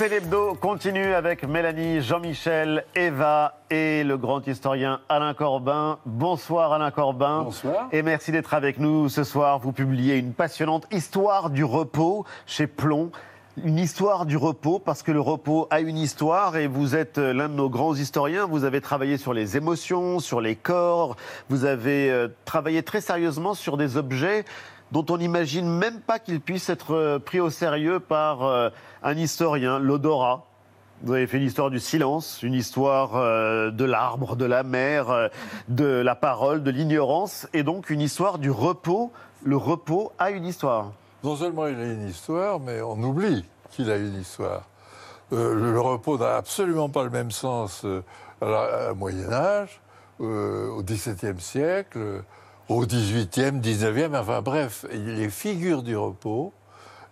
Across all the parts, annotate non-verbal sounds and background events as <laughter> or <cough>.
C'est l'hebdo continue avec Mélanie, Jean-Michel, Eva et le grand historien Alain Corbin. Bonsoir Alain Corbin. Bonsoir. Et merci d'être avec nous ce soir. Vous publiez une passionnante histoire du repos chez Plomb. Une histoire du repos parce que le repos a une histoire et vous êtes l'un de nos grands historiens. Vous avez travaillé sur les émotions, sur les corps. Vous avez euh, travaillé très sérieusement sur des objets dont on n'imagine même pas qu'ils puissent être euh, pris au sérieux par euh, un historien, l'odorat. Vous avez fait l'histoire du silence, une histoire euh, de l'arbre, de la mer, de la parole, de l'ignorance, et donc une histoire du repos. Le repos a une histoire. Non seulement il a une histoire, mais on oublie qu'il a une histoire. Le, repos n'a absolument pas le même sens euh, Moyen Âge, au XVIIe siècle, au XVIIIe, XIXe, enfin bref, les figures du repos,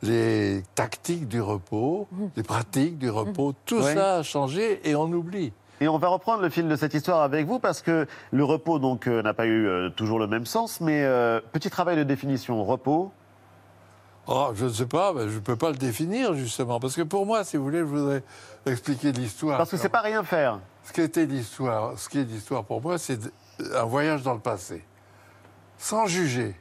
les tactiques du repos, les pratiques du repos, tout Ouais. ça a changé et on oublie. Et on va reprendre le fil de cette histoire avec vous parce que le repos donc euh, n'a pas eu euh, toujours le même sens, mais euh, petit travail de définition. Repos, Oh, je ne sais pas, mais je ne peux pas le définir justement, parce que pour moi, si vous voulez, je voudrais expliquer l'histoire. parce que c'est pas rien faire. Ce qui était l'histoire, ce qui est l'histoire pour moi, c'est un voyage dans le passé, sans juger,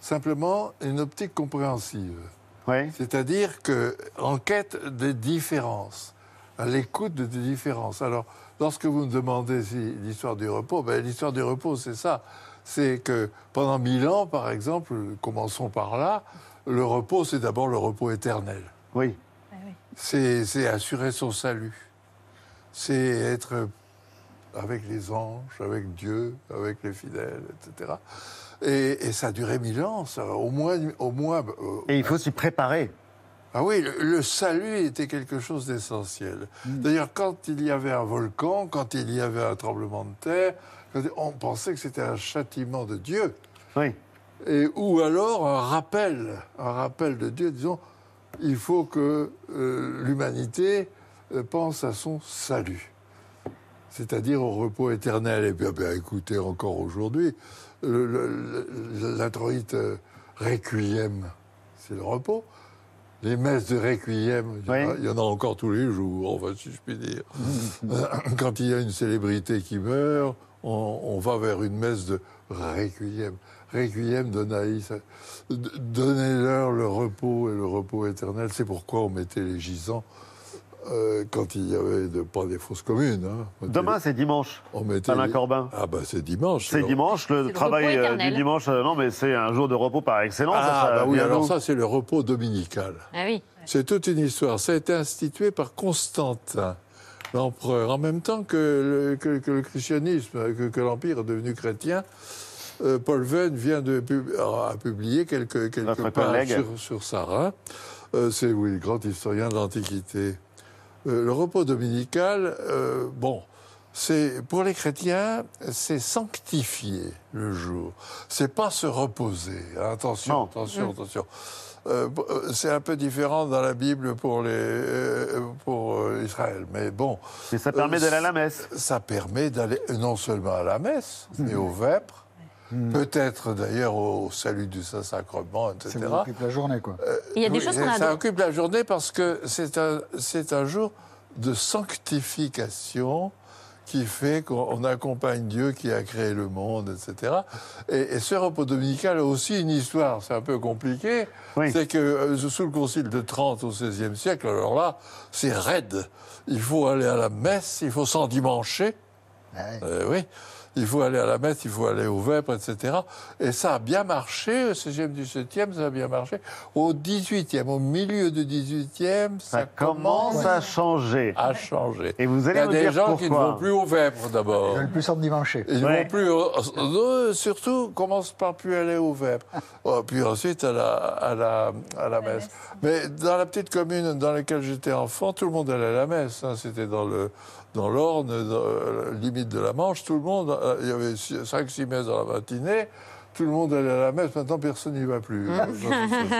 simplement une optique compréhensive. Oui. C'est-à-dire que en quête des différences, à l'écoute de des différences. Alors, lorsque vous me demandez si l'histoire du repos, ben, l'histoire du repos, c'est ça. C'est que pendant mille ans, par exemple, commençons par là, le repos, c'est d'abord le repos éternel. Oui. C'est c'est assurer son salut. C'est être avec les anges, avec Dieu, avec les fidèles, etc. Et, et ça a duré mille ans, ça, au moins. Au moins euh, Et il faut s'y préparer. ah oui, le, le salut était quelque chose d'essentiel. D'ailleurs, quand il y avait un volcan, quand il y avait un tremblement de terre, on pensait que c'était un châtiment de Dieu. Oui. Et, ou alors un rappel, un rappel de Dieu, disons, il faut que euh, l'humanité euh, pense à son salut, c'est-à-dire au repos éternel. Et bien, bien, écoutez, encore aujourd'hui, l'introïte euh, requiem, c'est le repos. Les messes de requiem, il y, en a, Oui. il y en a encore tous les jours, enfin, si je puis dire. <laughs> Euh, Quand il y a une célébrité qui meurt, on, on va vers une messe de requiem. Requiem donaïs. D- Donnez-leur le repos et le repos éternel. C'est pourquoi on mettait les gisants euh, quand il y avait de, pas des fausses communes. hein. Demain, c'est dimanche. on mettait Alain les- Corbin. Ah ben c'est dimanche. C'est dimanche, le le travail repos euh, du dimanche. euh, non, mais c'est un jour de repos par excellence. Ah ça bah oui, alors ça c'est le repos dominical. Ah oui. C'est toute une histoire. Ça a été institué par Constantin, l'empereur, en même temps que le, que- que le christianisme, que, que l'Empire est devenu chrétien. Euh, Paul Venn vient de pub- a publié quelques, quelques pages sur, sur Sarah. Euh, c'est oui, le grand historien de l'Antiquité. Euh, le repos dominical, euh, bon, c'est pour les chrétiens, c'est sanctifier le jour. C'est pas se reposer. hein. Attention, Non. attention, attention. Euh, c'est un peu différent dans la Bible pour, les, euh, pour euh, Israël. Mais bon, Mais ça permet Euh, d'aller à la messe. ça permet d'aller non seulement à la messe, mais au vêpres, peut-être d'ailleurs au salut du Saint-Sacrement, Ça etc. vous occupe la journée, quoi. Il y a des Oui, choses qu'on a. Ça occupe la journée parce que c'est un, c'est un jour de sanctification qui fait qu'on accompagne Dieu qui a créé le monde, etc. Et, et ce repos dominical a aussi une histoire, c'est un peu compliqué. Oui. C'est que euh, sous le concile de Trente au XVIe siècle, alors là, c'est raide. Il faut aller à la messe, il faut s'endimancher. Ah ouais. Euh, oui. Il faut aller à la messe, il faut aller au vêpres, etc. Et ça a bien marché, au 16e, 17e, ça a bien marché. Au 18e, au milieu du 18e, ça, Ça commence à changer. à changer. Et vous Il allez y a des gens qui ne pourquoi. vont plus au vêpres d'abord. Ils veulent plus endimancher. Ils ne Ouais. vont plus, au- surtout, commencent par plus aller au vêpres. <laughs> Oh, puis ensuite à la, à la, à la messe. Mais dans la petite commune dans laquelle j'étais enfant, tout le monde allait à la messe. hein. C'était dans le dans l'Orne, la limite de la Manche, tout le monde. euh, Il y avait 5-6 messes dans la matinée. Tout le monde allait à la messe. Maintenant, personne n'y va plus.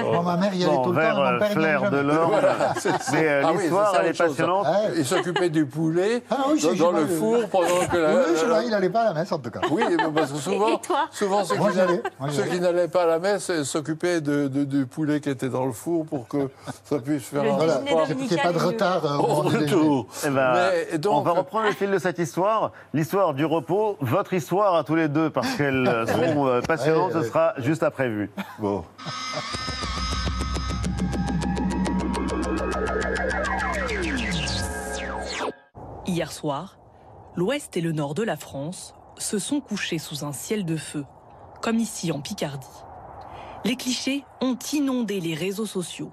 Bon, ma mère y allait Bon, tout le vers temps, euh, mon père Flair allait de l'or. Mais euh, Ah oui, l'histoire, elle est passionnante. Ouais. Il s'occupait du poulet Ah oui, dans, le four pendant que la. Oui, il allait pas à la messe en tout cas. Oui, parce que souvent, souvent ceux, Moi, qui n'allaient, Moi, j'y ceux allais. qui n'allaient pas à la messe euh, s'occupaient de, de- du poulet qui était dans le four pour que ça puisse faire Le un Qu'il n'y ait pas de retard euh, au retour. Eh ben, on va reprendre le fil de cette histoire, l'histoire du repos, votre histoire à tous les deux, parce qu'elles euh, <laughs> sont euh, passionnantes, Ce sera juste après vu. Bon. Hier soir, l'ouest et le nord de la France se sont couchés sous un ciel de feu, comme ici en Picardie. Les clichés ont inondé les réseaux sociaux.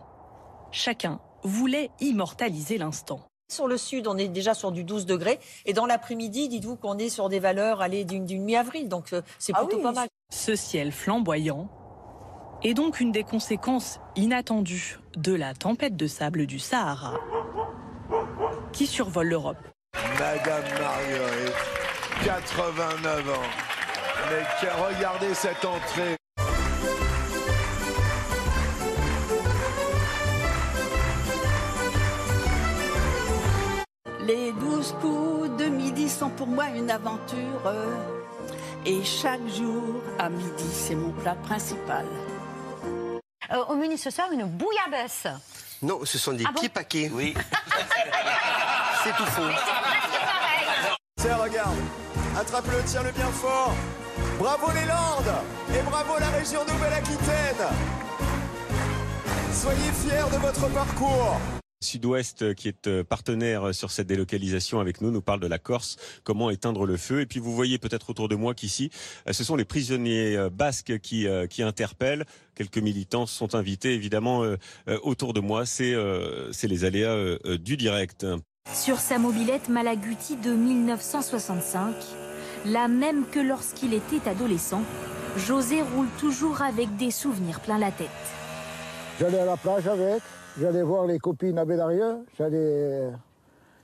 Chacun voulait immortaliser l'instant. Sur le sud, on est déjà sur du 12 degrés. Et dans l'après-midi, dites-vous qu'on est sur des valeurs allez, d'une, d'une mi-avril. Donc euh, c'est Ah plutôt oui. pas mal. Ce ciel flamboyant est donc une des conséquences inattendues de la tempête de sable du Sahara qui survole l'Europe. Madame Marguerite, 89 ans. Mais regardez cette entrée. Les douze coups de midi sont pour moi une aventure. Et chaque jour, à midi, c'est mon plat principal. Euh, au menu ce soir, une bouillabaisse. Non, ce sont des Ah bon paquets. Oui. <laughs> C'est tout faux. Tiens, regarde. Attrape-le, tiens-le bien fort. Bravo les Landes et bravo la région Nouvelle-Aquitaine. Soyez fiers de votre parcours. Sud-Ouest, euh, qui est euh, partenaire sur cette délocalisation avec nous, nous parle de la Corse, comment éteindre le feu. Et puis vous voyez peut-être autour de moi qu'ici, euh, ce sont les prisonniers euh, basques qui, euh, qui interpellent. Quelques militants sont invités évidemment euh, euh, autour de moi. C'est euh, c'est les aléas euh, euh, du direct. Sur sa mobilette Malaguti de 1965, la même que lorsqu'il était adolescent, José roule toujours avec des souvenirs plein la tête. J'allais à la plage avec, j'allais voir les copines à Bédarieux, j'allais...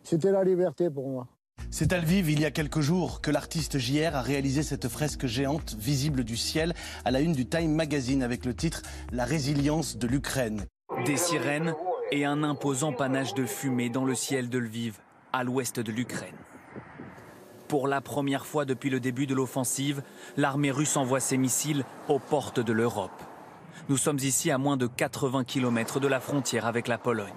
C'était la liberté pour moi. C'est à Lviv, il y a quelques jours, que l'artiste JR a réalisé cette fresque géante visible du ciel à la une du Time Magazine avec le titre La résilience de l'Ukraine. Des sirènes et un imposant panache de fumée dans le ciel de Lviv, à l'ouest de l'Ukraine. Pour la première fois depuis le début de l'offensive, l'armée russe envoie ses missiles aux portes de l'Europe. Nous sommes ici à moins de 80 km de la frontière avec la Pologne.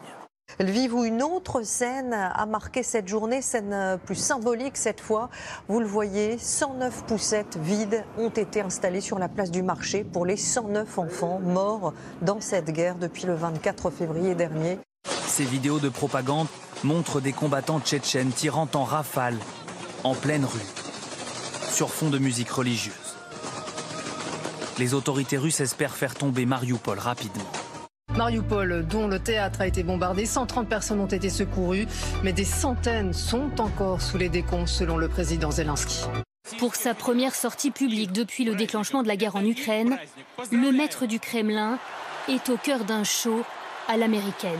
Lviv où une autre scène a marqué cette journée, scène plus symbolique cette fois. Vous le voyez, 109 poussettes vides ont été installées sur la place du marché pour les 109 enfants morts dans cette guerre depuis le 24 février dernier. Ces vidéos de propagande montrent des combattants tchétchènes tirant en rafale en pleine rue, sur fond de musique religieuse. Les autorités russes espèrent faire tomber Mariupol rapidement. Mariupol, dont le théâtre a été bombardé, 130 personnes ont été secourues, mais des centaines sont encore sous les décombres selon le président Zelensky. Pour sa première sortie publique depuis le déclenchement de la guerre en Ukraine, le maître du Kremlin est au cœur d'un show à l'américaine.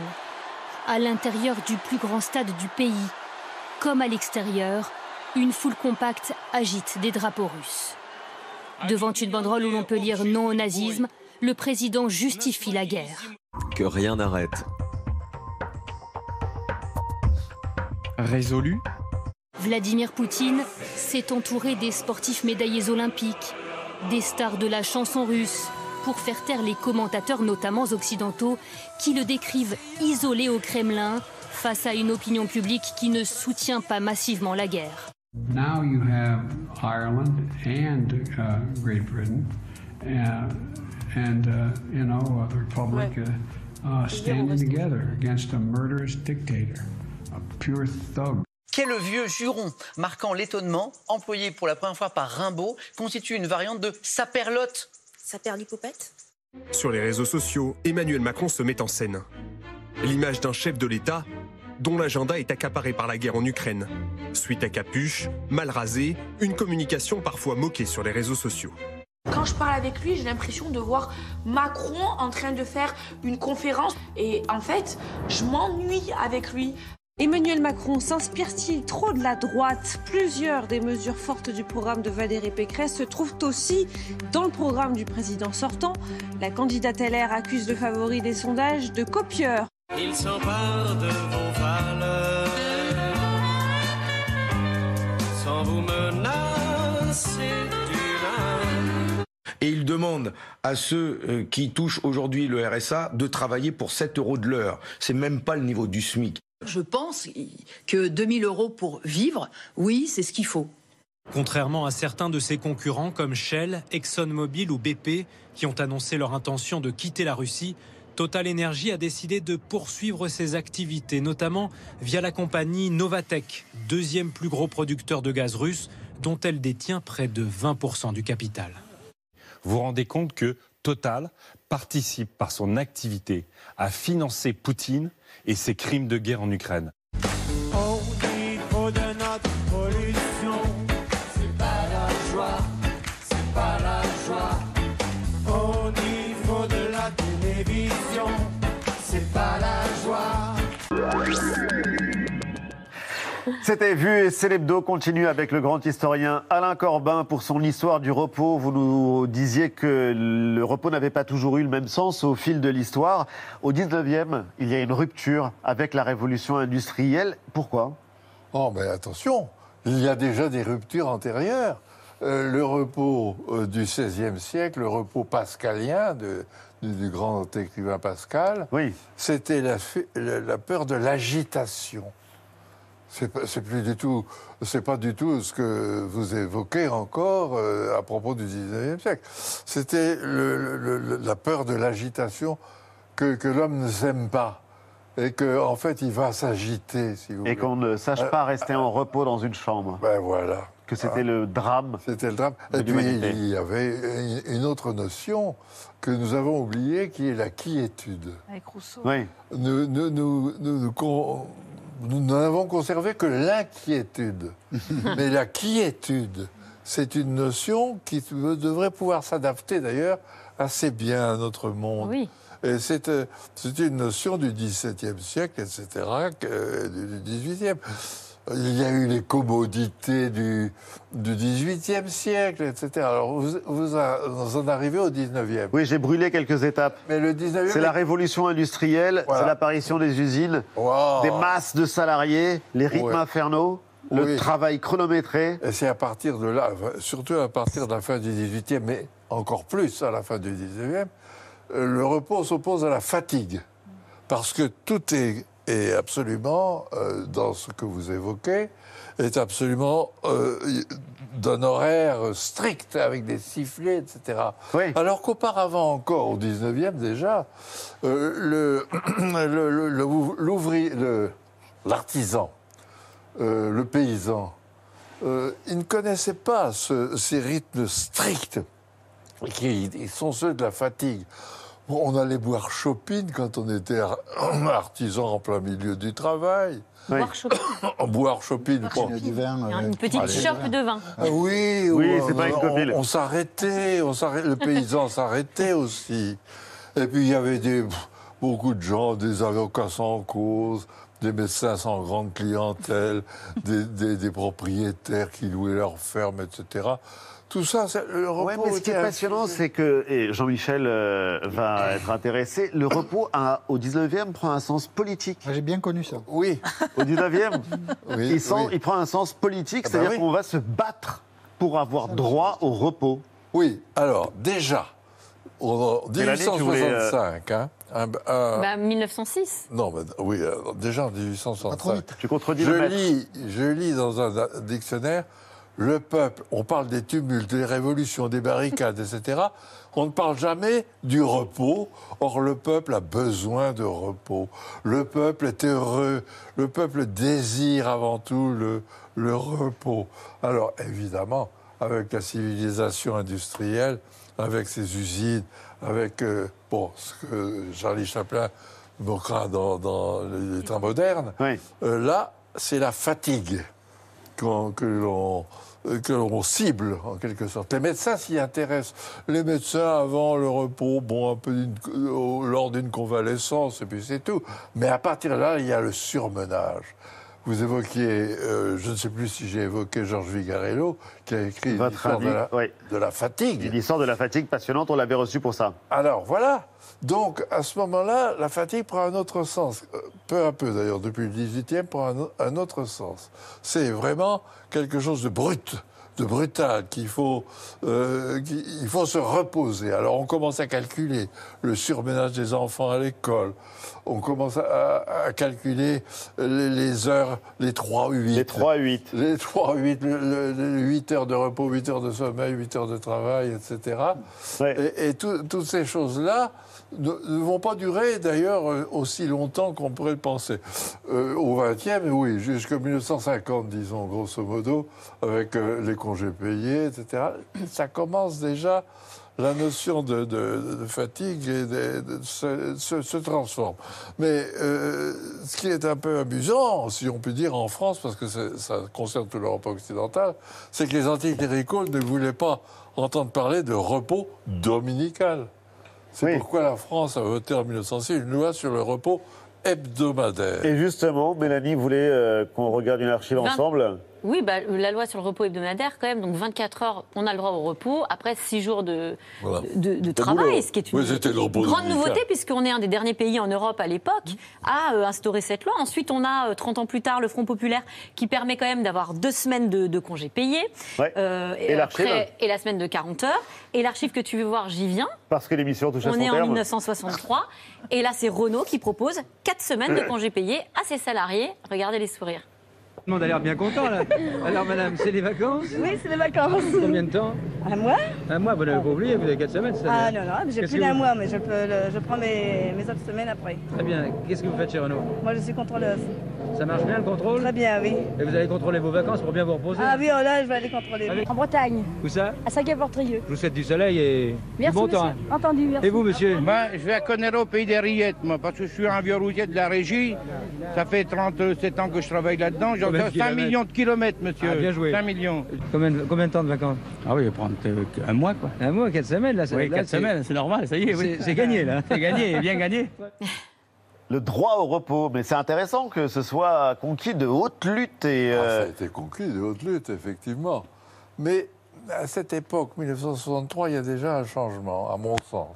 À l'intérieur du plus grand stade du pays, comme à l'extérieur, une foule compacte agite des drapeaux russes. Devant une banderole où l'on peut lire non au nazisme, le président justifie la guerre. Que rien n'arrête. Résolu Vladimir Poutine s'est entouré des sportifs médaillés olympiques, des stars de la chanson russe, pour faire taire les commentateurs, notamment occidentaux, qui le décrivent isolé au Kremlin face à une opinion publique qui ne soutient pas massivement la guerre. Now you have Ireland and uh, Great Britain, uh, and uh, you know uh, the Republic uh, uh, standing together against a murderous dictator, a pure thug. Qu'est le vieux juron marquant l'étonnement, employé pour la première fois par Rimbaud, constitue une variante de saperlotte. Saperlipopette Sur les réseaux sociaux, Emmanuel Macron se met en scène. L'image d'un chef de l'État dont l'agenda est accaparé par la guerre en Ukraine. Suite à capuche, mal rasé, une communication parfois moquée sur les réseaux sociaux. Quand je parle avec lui, j'ai l'impression de voir Macron en train de faire une conférence. Et en fait, je m'ennuie avec lui. Emmanuel Macron s'inspire-t-il trop de la droite? Plusieurs des mesures fortes du programme de Valérie Pécresse se trouvent aussi dans le programme du président sortant. La candidate LR accuse le favori des sondages de copieur. Il s'empare de vos vous menacer du mal. Et il demande à ceux euh, qui touchent aujourd'hui le RSA de travailler pour 7 euros de l'heure. C'est même pas le niveau du SMIC. Je pense que 2000 euros pour vivre, oui, c'est ce qu'il faut. Contrairement à certains de ses concurrents comme Shell, ExxonMobil ou BP, qui ont annoncé leur intention de quitter la Russie, Total Energy a décidé de poursuivre ses activités, notamment via la compagnie Novatec, deuxième plus gros producteur de gaz russe, dont elle détient près de 20% du capital. Vous vous rendez compte que Total participe par son activité à financer Poutine et ses crimes de guerre en Ukraine. C'était vu et c'est l'hebdo continue avec le grand historien Alain Corbin pour son histoire du repos. Vous nous disiez que le repos n'avait pas toujours eu le même sens au fil de l'histoire. Au 19e, il y a une rupture avec la révolution industrielle. Pourquoi? Oh, mais attention, il y a déjà des ruptures antérieures. Euh, le repos euh, du XVIe siècle, le repos pascalien de- du, du grand écrivain Pascal, c'était la, fu- la- la peur de l'agitation. C'est pas- c'est plus du tout, c'est pas du tout ce que vous évoquez encore euh, à propos du XIXe siècle. C'était le- le- le- la peur de l'agitation que, que l'homme ne s'aime pas et qu'en en fait il va s'agiter, si vous Et qu'on ne sache Euh, pas rester en repos dans une chambre. Ben voilà. Que c'était Ah. le drame. C'était le drame. de Et puis il y avait une- une autre notion que nous avons oubliée, qui est la quiétude. Avec Rousseau. Oui. Nous, nous, nous, nous- nous n'avons conservé que l'inquiétude. <laughs> Mais la quiétude, c'est une notion qui devrait pouvoir s'adapter d'ailleurs assez bien à notre monde. Oui. Et c'est euh, une notion du XVIIe siècle, etc., euh, du du XVIIIe. Il y a eu les commodités du, du XVIIIe siècle, etc. Alors vous, vous, a- vous en arrivez au XIXe. Oui, j'ai brûlé quelques étapes. Mais le 19e. C'est la révolution industrielle, Voilà. c'est l'apparition des usines, Wow. des masses de salariés, les rythmes Ouais. infernaux, le Oui. travail chronométré. Et c'est à partir de là, surtout à partir de la fin du XVIIIe, mais encore plus à la fin du XIXe, euh, le repos s'oppose à la fatigue. Parce que tout est, est absolument, euh, dans ce que vous évoquez, est absolument euh, d'un horaire strict, avec des sifflets, etc. Alors qu'auparavant encore, au XIXe déjà, euh, le- <clears throat> le- le- le- l'ouvrier, le- l'artisan, le paysan, il ne connaissait pas ce- ces rythmes stricts qui sont ceux de la fatigue. Bon, on allait boire Chopin quand on était ar- <clears throat> artisan en plein milieu du travail. <clears throat> Boire Chopin. Boire Chopin. bon. Une petite chope de vin. Ah oui, Oui, on- c'est pas une on- s'arrêtait, le paysan s'arrêtait aussi. Et puis il y avait des, beaucoup de gens, des avocats sans cause, des médecins sans grande clientèle, des, des- des propriétaires qui louaient leurs fermes, etc. Tout ça, c'est- le repos Ouais, mais ce qui est passionnant, c'est que, et Jean-Michel euh, va être intéressé, le repos a, au 19e prend un sens politique. J'ai bien connu ça. Oui. Au 19e, <laughs> Oui, il, sent- oui. il prend un sens politique, Ah bah c'est-à-dire oui. qu'on va se battre pour avoir droit au repos. Oui, alors déjà, en Quelle année tu voulais, euh, 1865, hein, un- un- Bah, 1906. Non, mais oui, euh, déjà en 1865. Tu contredis je le lis, je lis dans un dictionnaire le peuple. On parle des tumultes, des révolutions, des barricades, etc. On ne parle jamais du repos. Or, le peuple a besoin de repos. Le peuple est heureux. Le peuple désire avant tout le, le repos. Alors, évidemment, avec la civilisation industrielle, avec ses usines, avec euh, bon, ce que Charlie Chaplin moquera dans, dans les temps modernes, euh, là, c'est la fatigue que l'on l'on cible en quelque sorte. Les médecins s'y intéressent. Les médecins avant le repos, bon, un peu euh, lors d'une convalescence, et puis c'est tout. Mais à partir de là, il y a le surmenage. Vous évoquiez, euh, je ne sais plus si j'ai évoqué Georges Vigarello, qui a écrit l'histoire de oui. de la fatigue. Une histoire de la fatigue passionnante, on l'avait reçu pour ça. Alors voilà. Donc à ce moment-là, la fatigue prend un autre sens. Euh, Peu à peu d'ailleurs, depuis le 18e, prend un, autre sens. C'est vraiment quelque chose de brut, de brutal, qu'il faut, euh, il faut se reposer. Alors on commence à calculer le surménage des enfants à l'école. On commence à, à calculer les, les heures, les 3-8. Les 3-8. Les 3-8, le, le- le 8 heures de repos, 8 heures de sommeil, 8 heures de travail, etc. Et, et tout- toutes ces choses-là ne, ne vont pas durer d'ailleurs aussi longtemps qu'on pourrait le penser. Euh, au 20e, oui, jusqu'en 1950, disons, grosso modo, avec euh, les congés payés, etc. Ça commence déjà la notion de, de- de fatigue et de- de- se, se- se transforme. Mais euh, ce qui est un peu amusant, si on peut dire, en France, parce que ça concerne toute l'Europe occidentale, c'est que les anticléricaux ne voulaient pas entendre parler de repos dominical. C'est pourquoi la France a voté en 1906 une loi sur le repos hebdomadaire. Et justement, Mélanie voulait euh, qu'on regarde une archive ensemble? Oui, bah, la loi sur le repos hebdomadaire, quand même, donc 24 heures, on a le droit au repos, après 6 jours de, Voilà. de, de De travail, boulot. ce qui est une Oui, grande nouveauté, puisqu'on est un des derniers pays en Europe à l'époque à euh, instaurer cette loi. Ensuite, on a, euh, 30 ans plus tard, le Front populaire, qui permet quand même d'avoir deux semaines de, de congés payés. Ouais. Euh, Et l'archive après- Et la semaine de 40 heures. Et l'archive que tu veux voir, j'y viens. Parce que l'émission touche à On est en terme. 1963. Et là, c'est Renault qui propose 4 semaines de congés payés à ses salariés. Regardez les sourires. Tout le monde a l'air bien content là. <laughs> Alors madame, c'est les vacances? Oui, c'est les vacances. <laughs> Combien de temps? Un mois Un mois, vous n'avez pas oublié, vous avez 4 semaines cette Ah non, non, j'ai plus d'un vous- mois, mais je, peux le- je prends mes, mes autres semaines après. Très bien, qu'est-ce que vous faites chez Renault? Moi, je suis contrôleuse. Ça marche bien le contrôle Très bien, oui. Et vous allez contrôler vos vacances pour bien vous reposer Ah oui, oh là, je vais aller contrôler. Avec- En Bretagne, Où ça à Saint-Gabriel. Je vous souhaite du soleil et Merci, du bon monsieur. temps. hein. Entendu, merci. Et vous, monsieur Moi, je vais à Conero, au pays des rillettes, moi, parce que je suis un vieux routier de la régie. Ça fait 37 ans que je travaille là-dedans. J'ai Combien de 5 kilomètres millions de kilomètres, monsieur. Ah, bien joué. 5 millions. Combien, de- combien de temps de vacances Ah oui, je vais prendre euh, un mois, quoi. Un mois, 4 semaines là ça- Oui, là, 4 semaines, c'est normal, ça y est, oui. C'est gagné là. <laughs> C'est gagné, bien gagné. <laughs> Le droit au repos. Mais c'est intéressant que ce soit conquis de haute lutte. Et, Ah, ça euh, a été conquis de haute lutte, effectivement. Mais à cette époque, 1963, il y a déjà un changement, à mon sens,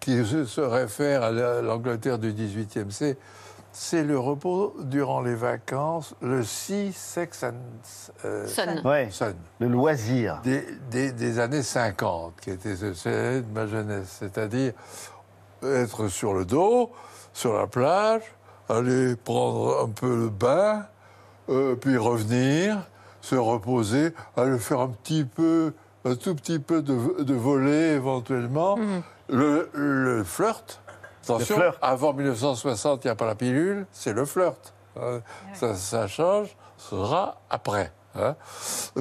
qui se réfère à la- l'Angleterre du XVIIIe. C'est, c'est le repos durant les vacances, le Sea Sex and euh, Sun. Ouais. Sun. le loisir. Des, des- des années 50, qui était de ma jeunesse, c'est-à-dire être sur le dos, sur la plage, aller prendre un peu le bain, euh, puis revenir, se reposer, aller faire un petit peu, un tout petit peu de, de volet éventuellement, le, le flirt. Attention, flirt. avant 1960, il n'y a pas la pilule, c'est le flirt. Euh, ça, ça change, ce sera après. hein.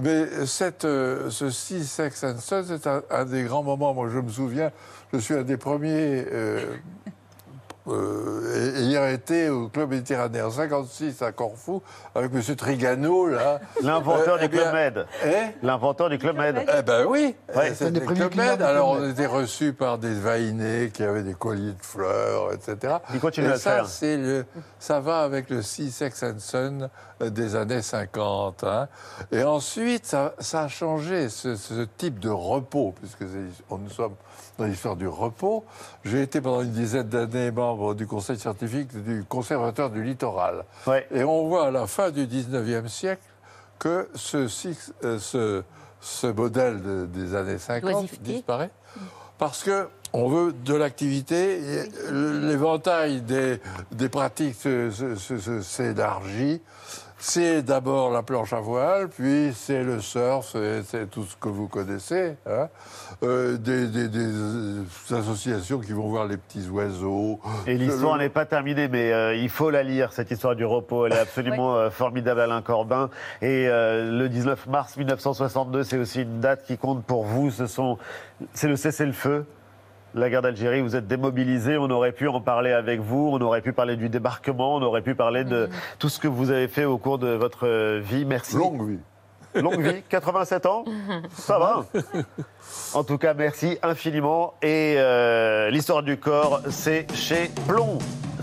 Mais cette, euh, ce Six Sex and Son, c'est un, un des grands moments. Moi, je me souviens, je suis un des premiers euh, euh, ayant été au Club Méditerranéen en 56 à Corfou, avec M. Trigano, là. <laughs> L'inventeur Euh, du eh Club Med. hein L'inventeur du Club Med. eh ben oui, Ouais. c'était des le premiers Club Med. Alors on était reçus par des vainés qui avaient des colliers de fleurs, etc. Il continue Et à le ça, faire. c'est le, ça va avec le Six Sex and Son euh, des années 50. hein. Et ensuite, ça, ça a changé ce, ce type de repos, puisque on- nous sommes dans l'histoire du repos. J'ai été pendant une dizaine d'années membre du conseil scientifique du conservateur du littoral. Et on voit à la fin du 19e siècle que ce, euh, ce, ce modèle de- des années 50 L'oisiveté. disparaît. Parce que on veut de l'activité, et l'éventail des, des pratiques s'élargit. C'est d'abord la planche à voile, puis c'est le surf, c'est- c'est tout ce que vous connaissez. hein. Euh, des, des- des, euh, associations qui vont voir les petits oiseaux. Et l'histoire Le- n'est pas terminée, mais euh, il faut la lire, cette histoire du repos. Elle est <laughs> absolument formidable, Alain Corbin. Et euh, le 19 mars 1962, c'est aussi une date qui compte pour vous. Ce sont, c'est le cessez-le-feu. La guerre d'Algérie, vous êtes démobilisés, on aurait pu en parler avec vous, on aurait pu parler du débarquement, on aurait pu parler de tout ce que vous avez fait au cours de votre euh, vie. Merci. Longue vie. Longue vie, <laughs> 87 ans, <laughs> ça va. En tout cas, merci infiniment. Et euh, l'histoire du corps, c'est chez Plomb.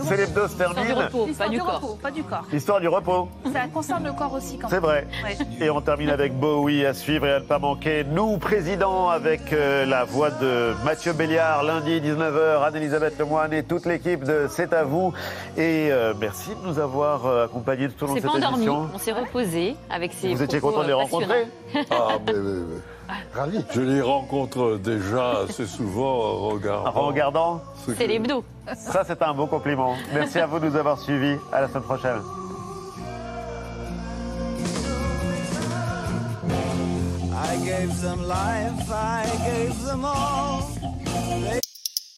C'est se termine. L'histoire du repos, pas du corps. L'histoire du repos. Ça concerne le corps aussi quand C'est même. vrai. Ouais. Et on termine avec Bowie à suivre et à ne pas manquer. Nous, président, avec euh, la voix de Mathieu Béliard, lundi 19h, Anne-Elisabeth Lemoine et toute l'équipe de C'est à vous. Et euh, merci de nous avoir euh, accompagnés tout au On long de s'est cette pas endormi, émission. on s'est reposé avec ces Vous étiez propos, content de les euh, rencontrer Ah, mais, mais, mais. Ravi. Je les rencontre déjà assez souvent en regardant. En regardant ce C'est que- l'hebdo. Ça, c'est un beau compliment. Merci à vous de nous avoir suivis. À la semaine prochaine.